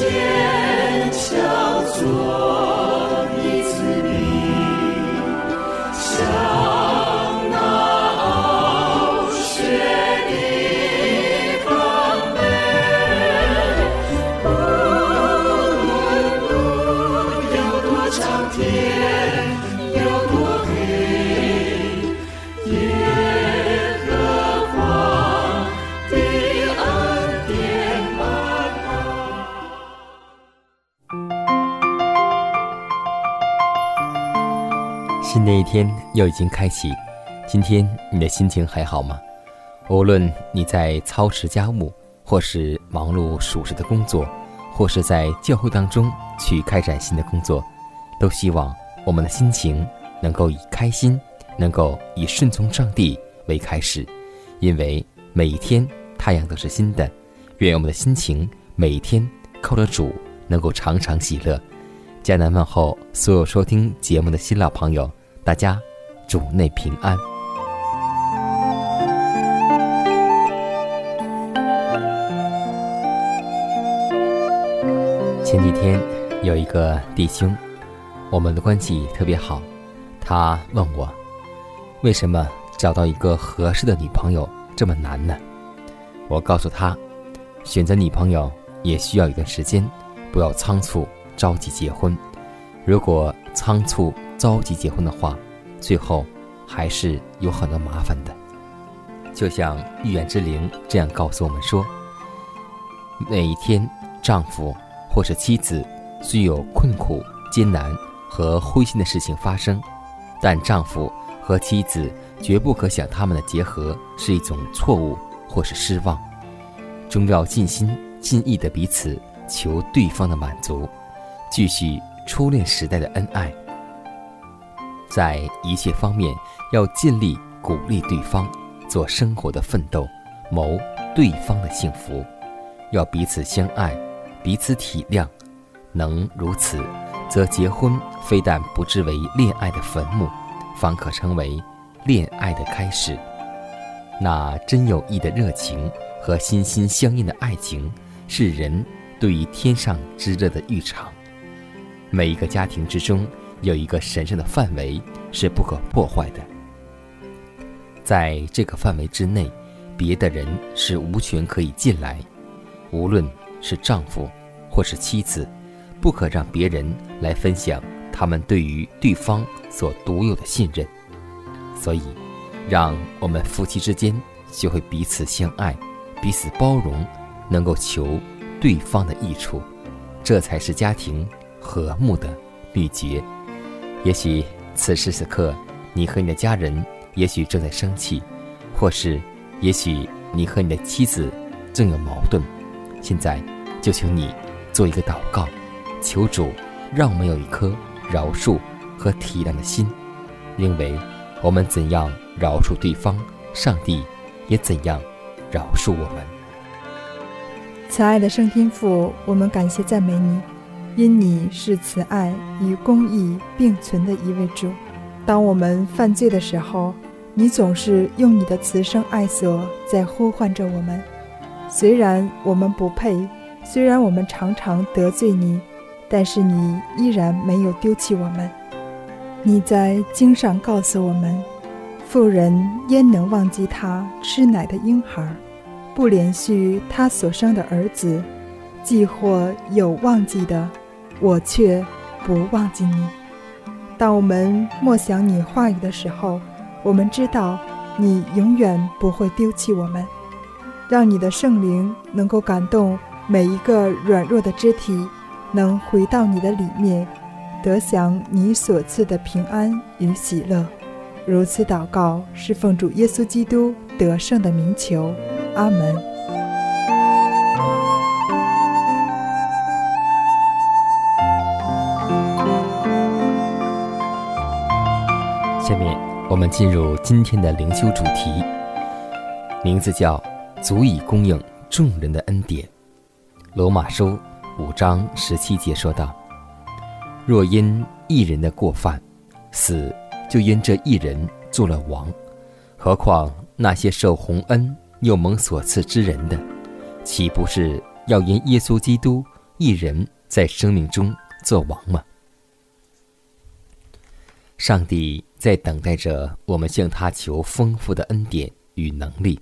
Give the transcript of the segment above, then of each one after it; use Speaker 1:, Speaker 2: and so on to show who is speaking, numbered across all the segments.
Speaker 1: 坚强做。的一天又已经开启，今天你的心情还好吗？无论你在操持家务，或是忙碌属实的工作，或是在教会当中去开展新的工作，都希望我们的心情能够以开心，能够以顺从上帝为开始，因为每一天太阳都是新的。愿我们的心情每一天靠着主，能够常常喜乐。迦南问候所有收听节目的新老朋友。大家，主内平安。前几天有一个弟兄，我们的关系特别好，他问我，为什么找到一个合适的女朋友这么难呢？我告诉他，选择女朋友也需要一段时间，不要仓促着急结婚。如果仓促，着急结婚的话，最后还是有很多麻烦的。就像预言之灵这样告诉我们说：每一天，丈夫或是妻子虽有困苦、艰难和灰心的事情发生，但丈夫和妻子绝不可想他们的结合是一种错误或是失望，终要尽心尽意的彼此求对方的满足，继续初恋时代的恩爱。在一切方面，要尽力鼓励对方做生活的奋斗，谋对方的幸福。要彼此相爱，彼此体谅。能如此，则结婚非但不至为恋爱的坟墓，方可成为恋爱的开始。那真有意的热情和心心相印的爱情，是人对于天上之热的浴场。每一个家庭之中。有一个神圣的范围是不可破坏的，在这个范围之内，别的人是无权可以进来。无论是丈夫或是妻子，不可让别人来分享他们对于对方所独有的信任。所以，让我们夫妻之间学会彼此相爱、彼此包容，能够求对方的益处，这才是家庭和睦的秘诀。也许此时此刻，你和你的家人也许正在生气，或是也许你和你的妻子正有矛盾。现在就请你做一个祷告，求主让我们有一颗饶恕和体谅的心，因为我们怎样饶恕对方，上帝也怎样饶恕我们。
Speaker 2: 慈爱的圣天父，我们感谢赞美你。因你是慈爱与公义并存的一位主，当我们犯罪的时候，你总是用你的慈声爱所在呼唤着我们。虽然我们不配，虽然我们常常得罪你，但是你依然没有丢弃我们。你在经上告诉我们：妇人焉能忘记她吃奶的婴孩，不连续她所生的儿子？既或有忘记的。我却不忘记你。当我们默想你话语的时候，我们知道你永远不会丢弃我们。让你的圣灵能够感动每一个软弱的肢体，能回到你的里面，得享你所赐的平安与喜乐。如此祷告，是奉主耶稣基督得胜的名求。阿门。
Speaker 1: 下面我们进入今天的灵修主题，名字叫“足以供应众人的恩典”。罗马书五章十七节说道：“若因一人的过犯，死。”就因这一人做了王，何况那些受洪恩又蒙所赐之人的，岂不是要因耶稣基督一人在生命中做王吗？上帝在等待着我们向他求丰富的恩典与能力。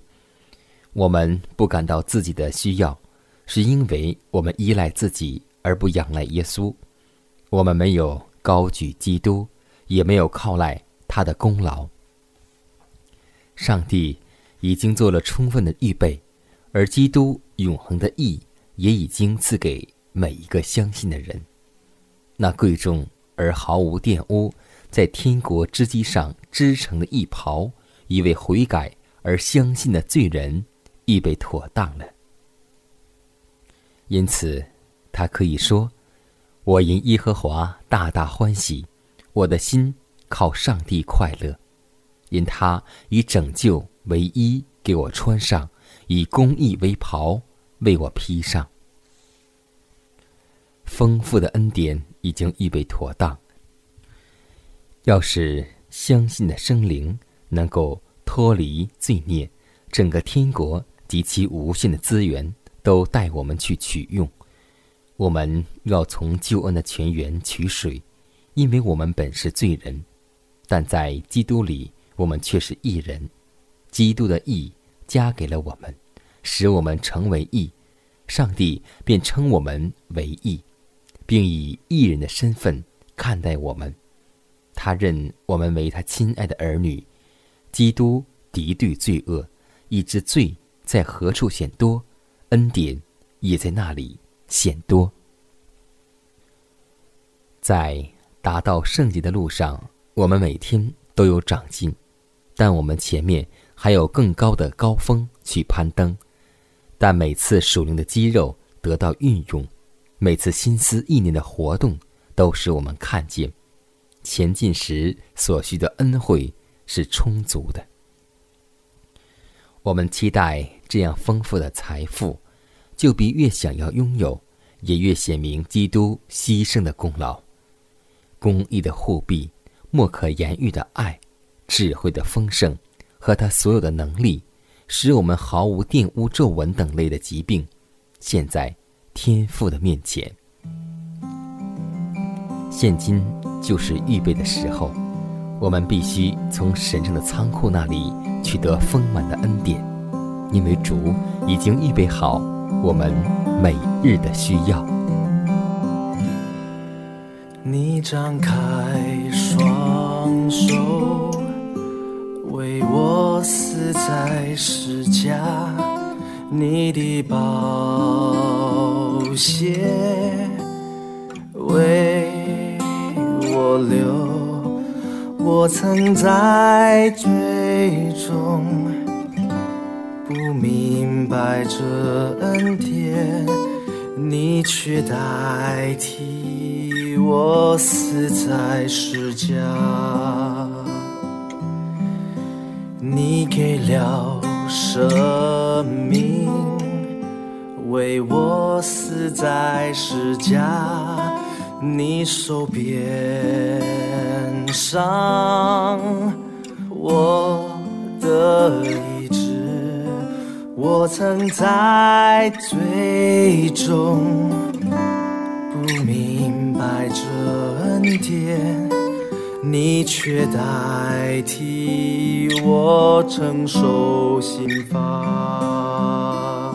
Speaker 1: 我们不感到自己的需要，是因为我们依赖自己而不仰赖耶稣。我们没有高举基督。也没有靠赖他的功劳。上帝已经做了充分的预备，而基督永恒的义也已经赐给每一个相信的人。那贵重而毫无玷污，在天国织机上织成的一袍，一位悔改而相信的罪人预备妥当了。因此，他可以说：“我因耶和华大大欢喜。”我的心靠上帝快乐，因他以拯救为衣给我穿上，以公义为袍为我披上。丰富的恩典已经预备妥当。要是相信的生灵能够脱离罪孽，整个天国及其无限的资源都带我们去取用。我们要从救恩的泉源取水。因为我们本是罪人，但在基督里，我们却是义人。基督的义加给了我们，使我们成为义。上帝便称我们为义，并以义人的身份看待我们。他认我们为他亲爱的儿女。基督敌对罪恶，以致罪在何处显多，恩典也在那里显多。在。达到圣洁的路上，我们每天都有长进，但我们前面还有更高的高峰去攀登。但每次属灵的肌肉得到运用，每次心思意念的活动，都使我们看见前进时所需的恩惠是充足的。我们期待这样丰富的财富，就比越想要拥有，也越显明基督牺牲的功劳。公益的护庇，莫可言喻的爱，智慧的丰盛，和他所有的能力，使我们毫无玷污、皱纹等类的疾病，现在天父的面前。现今就是预备的时候，我们必须从神圣的仓库那里取得丰满的恩典，因为主已经预备好我们每日的需要。
Speaker 3: 你张开双手，为我死在世家，你的宝血为我留，我曾在最终不明白这恩典，你却代替。我死在世家，你给了生命，为我死在世家，你手边上我的意志，我曾在最终不明。白这恩典，你却代替我承受刑罚。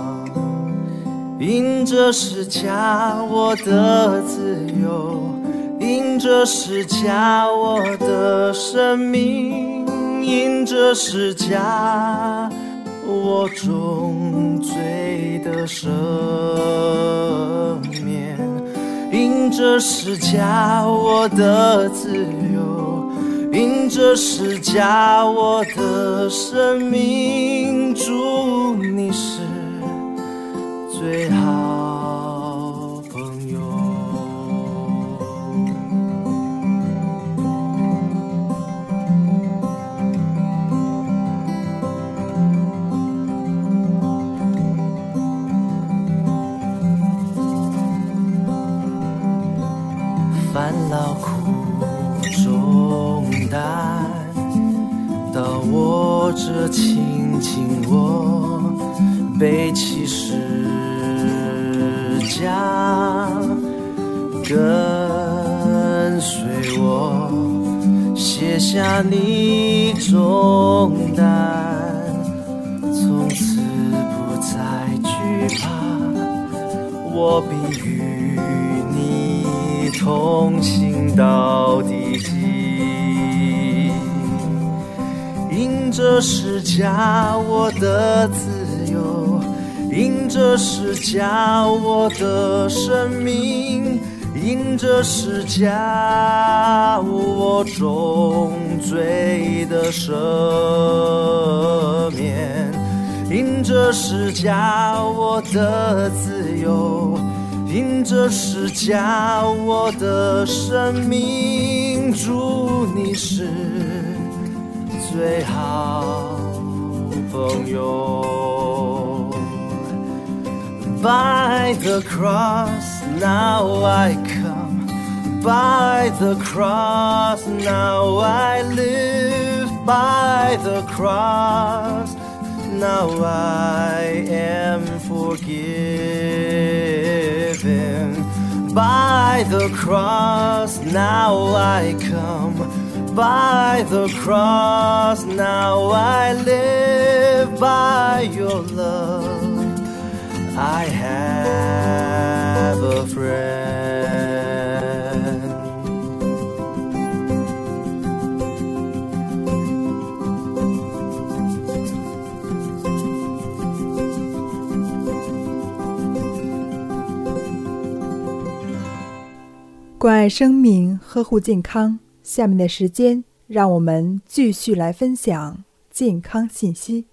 Speaker 3: 因这是家我的自由，因这是家我的生命，因这是家我重罪的赦免。因着是加我的自由，因着是加我的生命，祝你是最好朋友。烦恼苦重担，到我这亲近我，背起时跟随我，卸下你重担，从此不再惧怕。我必与你同行到地极。因着施加我的自由，因着施加我的生命，因着施加我重罪的赦免。因着施加我的自由，因着施加我的生命，祝你是最好朋友。By the cross, now I come. By the cross, now I live. By the cross, now I am forgiven. By the cross, now I come. By the cross, now I live. By your love, I have a friend.
Speaker 2: 关爱生命，呵护健康。下面的时间，让我们继续来分享健康信息。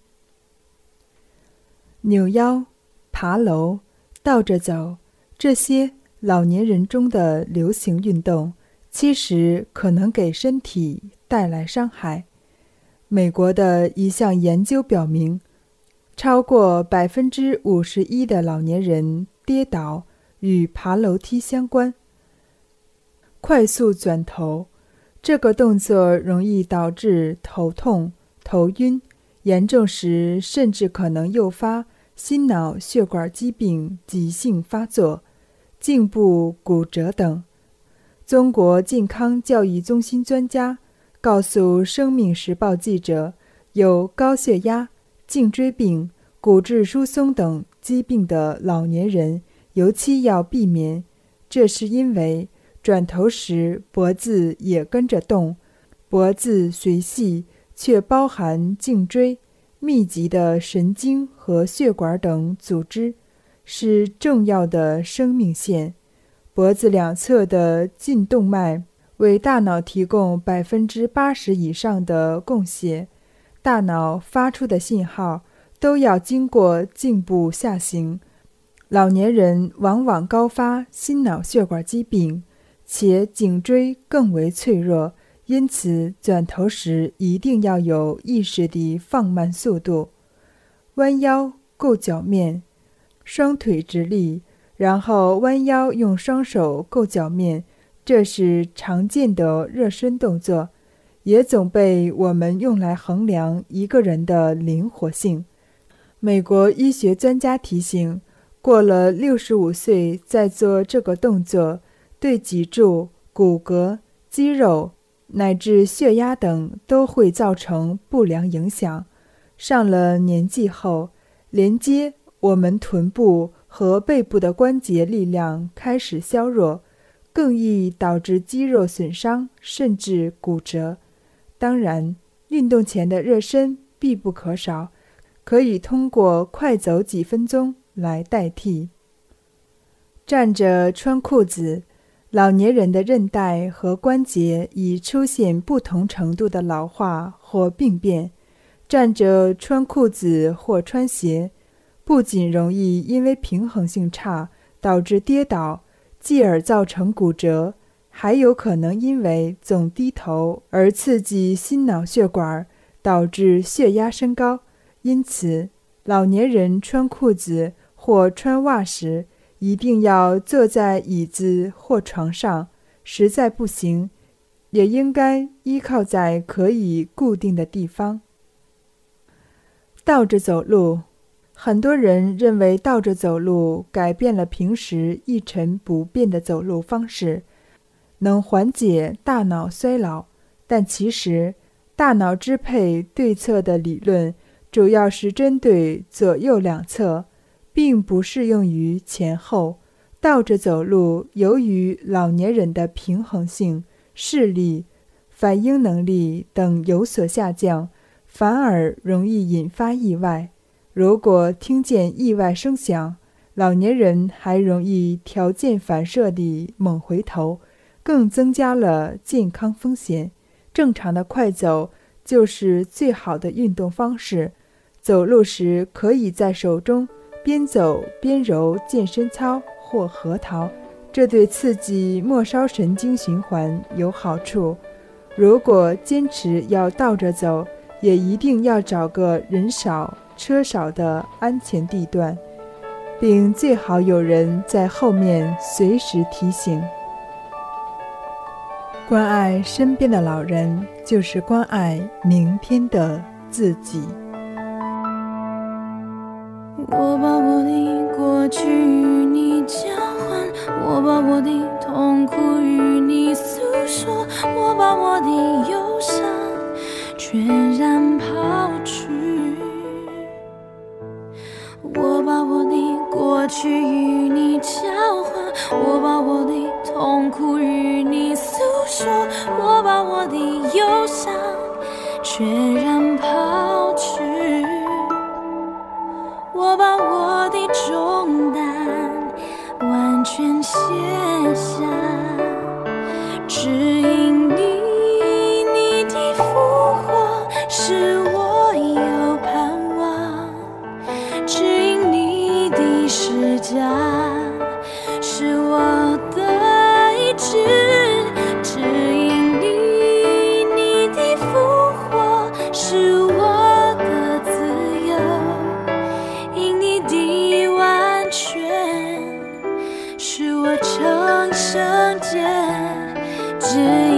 Speaker 2: 扭腰、爬楼、倒着走，这些老年人中的流行运动，其实可能给身体带来伤害。美国的一项研究表明，超过百分之五十一的老年人跌倒与爬楼梯相关。快速转头，这个动作容易导致头痛、头晕，严重时甚至可能诱发心脑血管疾病急性发作、颈部骨折等。中国健康教育中心专家告诉《生命时报》记者，有高血压、颈椎病、骨质疏松等疾病的老年人尤其要避免，这是因为。转头时，脖子也跟着动，脖子虽细，却包含颈椎、密集的神经和血管等组织，是重要的生命线。脖子两侧的颈动脉为大脑提供百分之八十以上的供血，大脑发出的信号都要经过颈部下行。老年人往往高发心脑血管疾病。且颈椎更为脆弱，因此转头时一定要有意识地放慢速度，弯腰够脚面，双腿直立，然后弯腰用双手够脚面，这是常见的热身动作，也总被我们用来衡量一个人的灵活性。美国医学专家提醒，过了六十五岁再做这个动作。对脊柱、骨骼、肌肉乃至血压等都会造成不良影响。上了年纪后，连接我们臀部和背部的关节力量开始削弱，更易导致肌肉损伤甚至骨折。当然，运动前的热身必不可少，可以通过快走几分钟来代替。站着穿裤子。老年人的韧带和关节已出现不同程度的老化或病变，站着穿裤子或穿鞋，不仅容易因为平衡性差导致跌倒，继而造成骨折，还有可能因为总低头而刺激心脑血管，导致血压升高。因此，老年人穿裤子或穿袜时，一定要坐在椅子或床上，实在不行，也应该依靠在可以固定的地方。倒着走路，很多人认为倒着走路改变了平时一成不变的走路方式，能缓解大脑衰老。但其实，大脑支配对侧的理论主要是针对左右两侧。并不适用于前后倒着走路。由于老年人的平衡性、视力、反应能力等有所下降，反而容易引发意外。如果听见意外声响，老年人还容易条件反射地猛回头，更增加了健康风险。正常的快走就是最好的运动方式。走路时可以在手中。边走边揉健身操或核桃，这对刺激末梢神经循环有好处。如果坚持要倒着走，也一定要找个人少车少的安全地段，并最好有人在后面随时提醒。关爱身边的老人，就是关爱明天的自己。
Speaker 4: 我把我的过去与你交换，我把我的痛苦与你诉说，我把我的忧伤全然去与你交换，我把我的痛苦与你诉说，我把我的忧伤全然抛去。我把我的重担完全卸只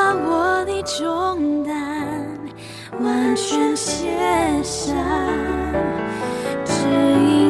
Speaker 4: 把我的重担完全卸下只因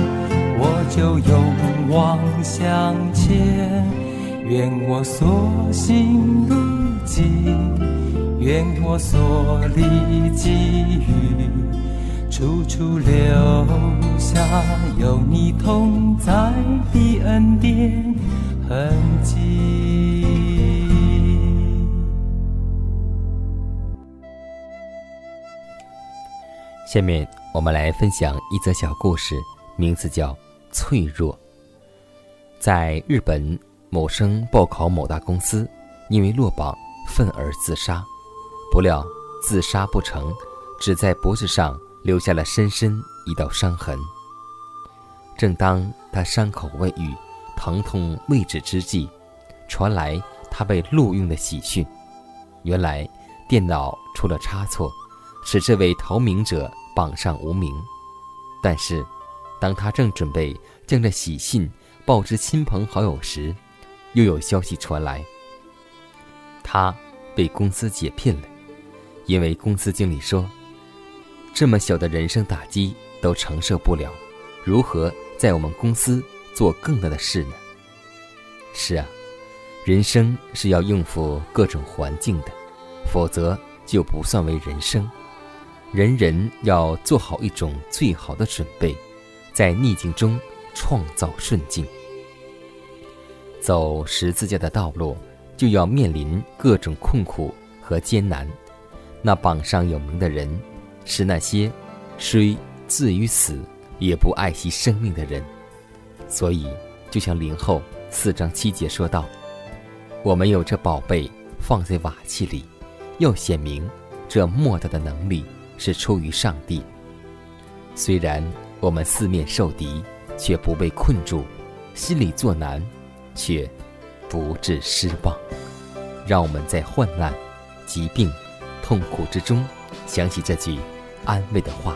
Speaker 5: 就勇往向前。愿我所行路径，愿我所历际遇。处处留下有你同在的恩典痕迹。
Speaker 1: 下面我们来分享一则小故事，名字叫《脆弱》。在日本某生报考某大公司，因为落榜愤而自杀，不料自杀不成，只在脖子上。留下了深深一道伤痕。正当他伤口未愈、疼痛未止之际，传来他被录用的喜讯。原来电脑出了差错，使这位逃名者榜上无名。但是，当他正准备将这喜信报知亲朋好友时，又有消息传来：他被公司解聘了，因为公司经理说。这么小的人生打击都承受不了，如何在我们公司做更大的事呢？是啊，人生是要应付各种环境的，否则就不算为人生。人人要做好一种最好的准备，在逆境中创造顺境。走十字架的道路，就要面临各种困苦和艰难。那榜上有名的人。是那些虽自于死也不爱惜生命的人，所以就像林后四章七节说道：“我们有这宝贝放在瓦器里，要显明这莫大的能力是出于上帝。虽然我们四面受敌，却不被困住；心里作难，却不致失望。让我们在患难、疾病、痛苦之中。”想起这句安慰的话。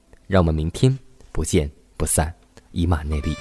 Speaker 1: 让我们明天不见不散，以马内利。